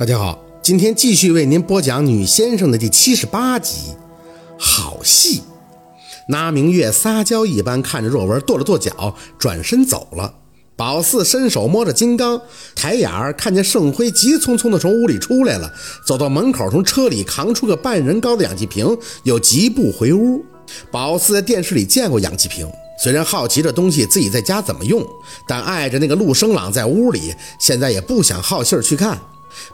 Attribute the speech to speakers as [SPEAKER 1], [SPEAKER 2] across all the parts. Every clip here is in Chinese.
[SPEAKER 1] 大家好，今天继续为您播讲《女先生》的第七十八集。好戏，那明月撒娇一般看着若文跺了跺脚，转身走了。宝四伸手摸着金刚，抬眼儿看见盛辉急匆匆地从屋里出来了，走到门口，从车里扛出个半人高的氧气瓶，又疾步回屋。宝四在电视里见过氧气瓶，虽然好奇这东西自己在家怎么用，但碍着那个陆生朗在屋里，现在也不想好信儿去看。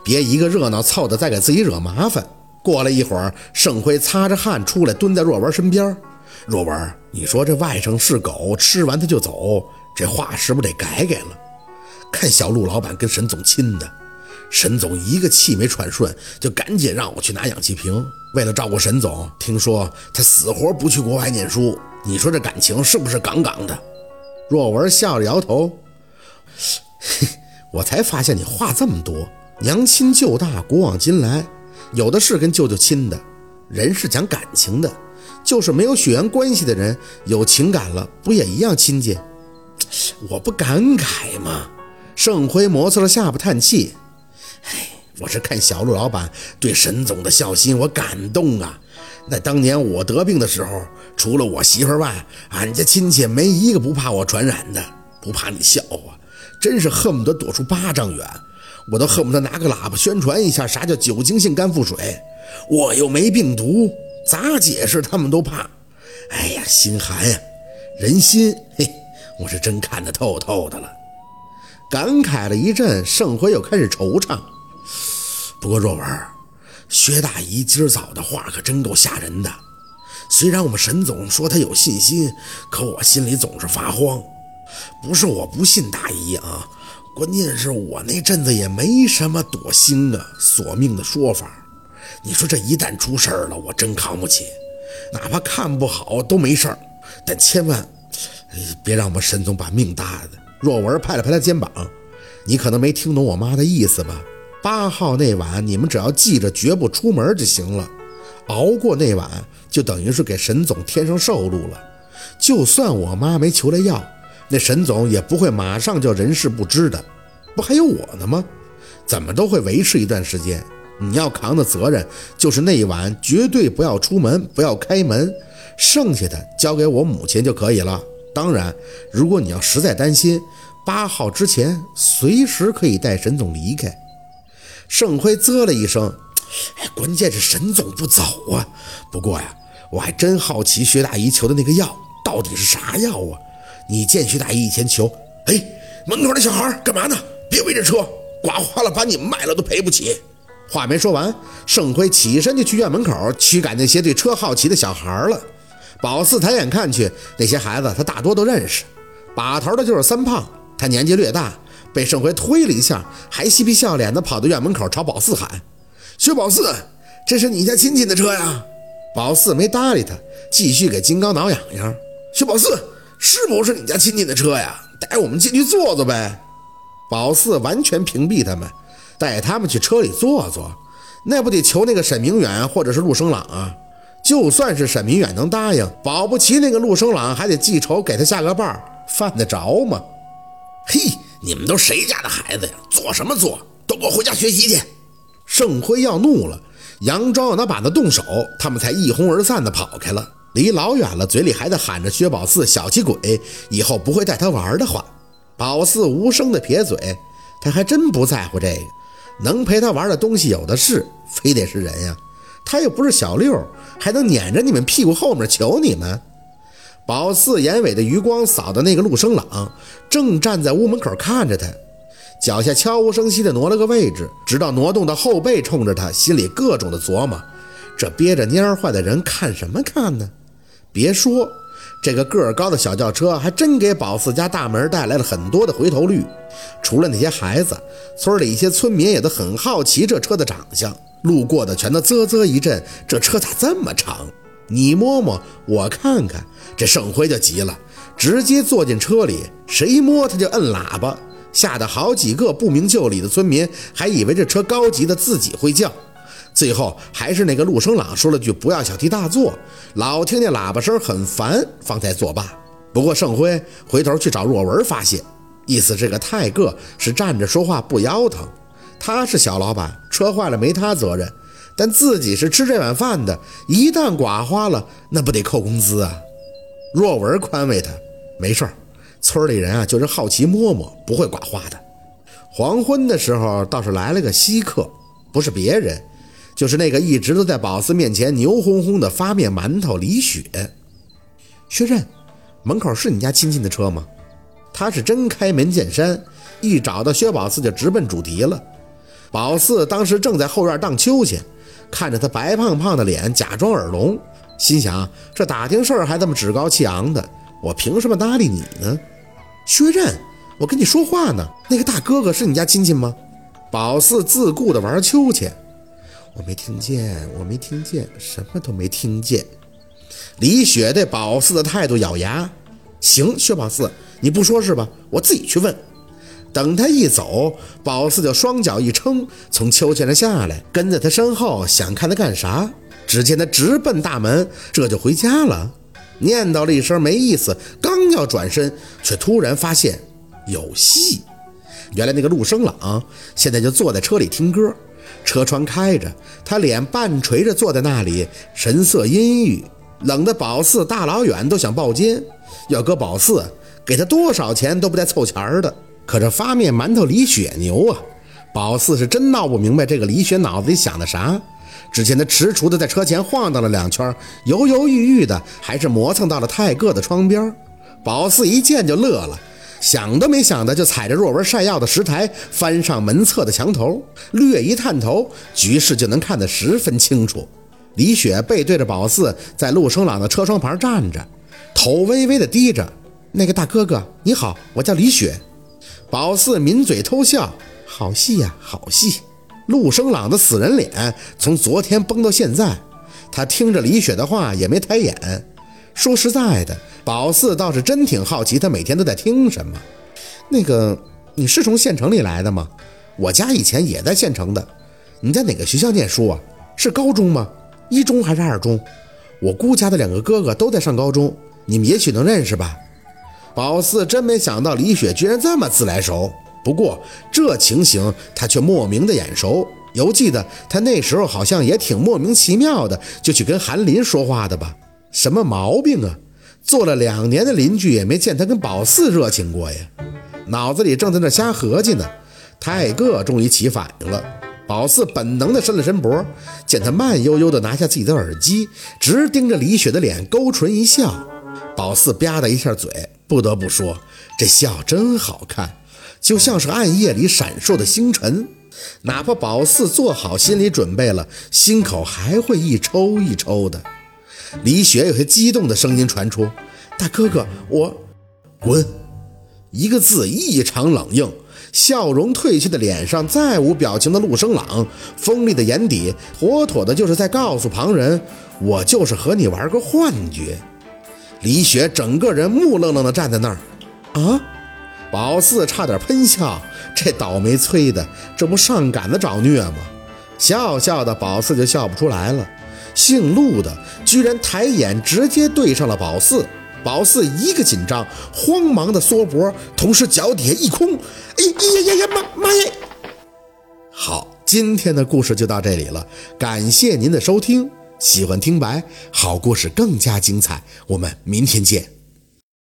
[SPEAKER 1] 别一个热闹凑的，再给自己惹麻烦。过了一会儿，盛辉擦着汗出来，蹲在若文身边。若文，你说这外甥是狗，吃完他就走，这话是不是得改改了？看小陆老板跟沈总亲的，沈总一个气没喘顺，就赶紧让我去拿氧气瓶。为了照顾沈总，听说他死活不去国外念书。你说这感情是不是杠杠的？若文笑着摇头，我才发现你话这么多。娘亲舅大，古往今来，有的是跟舅舅亲的。人是讲感情的，就是没有血缘关系的人，有情感了，不也一样亲近？我不感慨吗？盛辉摩擦着下巴叹气。哎，我是看小陆老板对沈总的孝心，我感动啊。那当年我得病的时候，除了我媳妇外，俺家亲戚没一个不怕我传染的，不怕你笑话，真是恨不得躲出八丈远。我都恨不得拿个喇叭宣传一下啥叫酒精性肝腹水，我又没病毒，咋解释他们都怕。哎呀，心寒呀，人心，嘿，我是真看得透透的了。感慨了一阵，盛辉又开始惆怅。不过若文，薛大姨今儿早的话可真够吓人的。虽然我们沈总说他有信心，可我心里总是发慌。不是我不信大姨啊。关键是我那阵子也没什么躲星啊、索命的说法。你说这一旦出事儿了，我真扛不起。哪怕看不好都没事儿，但千万别让我们沈总把命搭的。若文拍了拍他肩膀：“你可能没听懂我妈的意思吧？八号那晚，你们只要记着绝不出门就行了。熬过那晚，就等于是给沈总添上寿禄了。就算我妈没求来药。”那沈总也不会马上就人事不知的，不还有我呢吗？怎么都会维持一段时间。你要扛的责任就是那一晚绝对不要出门，不要开门，剩下的交给我母亲就可以了。当然，如果你要实在担心，八号之前随时可以带沈总离开。盛辉啧了一声，哎，关键是沈总不走啊。不过呀，我还真好奇薛大姨求的那个药到底是啥药啊？你见徐大姨以前求，哎，门口那小孩干嘛呢？别围着车，刮花了把你卖了都赔不起。话没说完，盛辉起身就去院门口驱赶那些对车好奇的小孩了。宝四抬眼看去，那些孩子他大多都认识，把头的就是三胖，他年纪略大，被盛辉推了一下，还嬉皮笑脸的跑到院门口朝宝四喊：“薛宝四，这是你家亲戚的车呀？”宝四没搭理他，继续给金刚挠痒痒。薛宝四。是不是你家亲戚的车呀？带我们进去坐坐呗。宝四完全屏蔽他们，带他们去车里坐坐，那不得求那个沈明远或者是陆生朗啊？就算是沈明远能答应，保不齐那个陆生朗还得记仇给他下个伴，犯得着吗？嘿，你们都谁家的孩子呀？坐什么坐？都给我回家学习去！盛辉要怒了，佯装要拿板子动手，他们才一哄而散的跑开了。离老远了，嘴里还在喊着薛宝四小气鬼，以后不会带他玩的话。宝四无声的撇嘴，他还真不在乎这个，能陪他玩的东西有的是，非得是人呀。他又不是小六，还能撵着你们屁股后面求你们。宝四眼尾的余光扫到那个陆生朗，正站在屋门口看着他，脚下悄无声息的挪了个位置，直到挪动到后背冲着他，心里各种的琢磨：这憋着蔫坏的人看什么看呢？别说，这个个儿高的小轿车还真给宝四家大门带来了很多的回头率。除了那些孩子，村里一些村民也都很好奇这车的长相，路过的全都啧啧一阵。这车咋这么长？你摸摸，我看看。这盛辉就急了，直接坐进车里，谁摸他就摁喇叭，吓得好几个不明就里的村民还以为这车高级的自己会叫。最后还是那个陆生朗说了句“不要小题大做”，老听见喇叭声很烦，方才作罢。不过盛辉回头去找若文发泄，意思这个太个是站着说话不腰疼。他是小老板，车坏了没他责任，但自己是吃这碗饭的，一旦刮花了，那不得扣工资啊？若文宽慰他，没事儿，村里人啊就是好奇摸摸，不会刮花的。黄昏的时候倒是来了个稀客，不是别人，就是那个一直都在宝四面前牛哄哄的发面馒头李雪。薛刃，门口是你家亲戚的车吗？他是真开门见山，一找到薛宝四就直奔主题了。宝四当时正在后院荡秋千，看着他白胖胖的脸，假装耳聋，心想：这打听事儿还这么趾高气昂的，我凭什么搭理你呢？薛刃。我跟你说话呢，那个大哥哥是你家亲戚吗？宝四自顾的玩秋千，我没听见，我没听见，什么都没听见。李雪对宝四的态度咬牙，行，薛宝四，你不说是吧？我自己去问。等他一走，宝四就双脚一撑，从秋千上下来，跟在他身后，想看他干啥。只见他直奔大门，这就回家了。念叨了一声没意思，刚要转身，却突然发现。有戏！原来那个陆生朗现在就坐在车里听歌，车窗开着，他脸半垂着坐在那里，神色阴郁，冷得宝四大老远都想抱肩。要搁宝四，给他多少钱都不带凑钱的。可这发面馒头李雪牛啊！宝四是真闹不明白这个李雪脑子里想的啥。只见他踟蹰的在车前晃荡了两圈，犹犹豫豫的，还是磨蹭到了泰戈的窗边。宝四一见就乐了。想都没想的，就踩着若文晒药的石台，翻上门侧的墙头，略一探头，局势就能看得十分清楚。李雪背对着宝四，在陆生朗的车窗旁站着，头微微的低着。那个大哥哥，你好，我叫李雪。宝四抿嘴偷笑，好戏呀，好戏。陆生朗的死人脸从昨天崩到现在，他听着李雪的话也没抬眼。说实在的。宝四倒是真挺好奇，他每天都在听什么。那个，你是从县城里来的吗？我家以前也在县城的。你在哪个学校念书啊？是高中吗？一中还是二中？我姑家的两个哥哥都在上高中，你们也许能认识吧。宝四真没想到李雪居然这么自来熟，不过这情形他却莫名的眼熟。犹记得他那时候好像也挺莫名其妙的，就去跟韩林说话的吧？什么毛病啊？做了两年的邻居，也没见他跟宝四热情过呀。脑子里正在那瞎合计呢，泰戈终于起反应了。宝四本能的伸了伸脖，见他慢悠悠的拿下自己的耳机，直盯着李雪的脸，勾唇一笑。宝四吧嗒一下嘴，不得不说，这笑真好看，就像是暗夜里闪烁的星辰。哪怕宝四做好心理准备了，心口还会一抽一抽的。李雪有些激动的声音传出：“大哥哥，我滚！”一个字异常冷硬，笑容褪去的脸上再无表情的陆生朗，锋利的眼底，妥妥的就是在告诉旁人：“我就是和你玩个幻觉。”李雪整个人木愣愣的站在那儿。啊！宝四差点喷笑，这倒霉催的，这不上赶子找虐吗？笑笑的，宝四就笑不出来了。姓陆的居然抬眼直接对上了宝四，宝四一个紧张，慌忙的缩脖，同时脚底下一空，哎呀呀呀妈妈呀！好，今天的故事就到这里了，感谢您的收听，喜欢听白好故事更加精彩，我们明天见。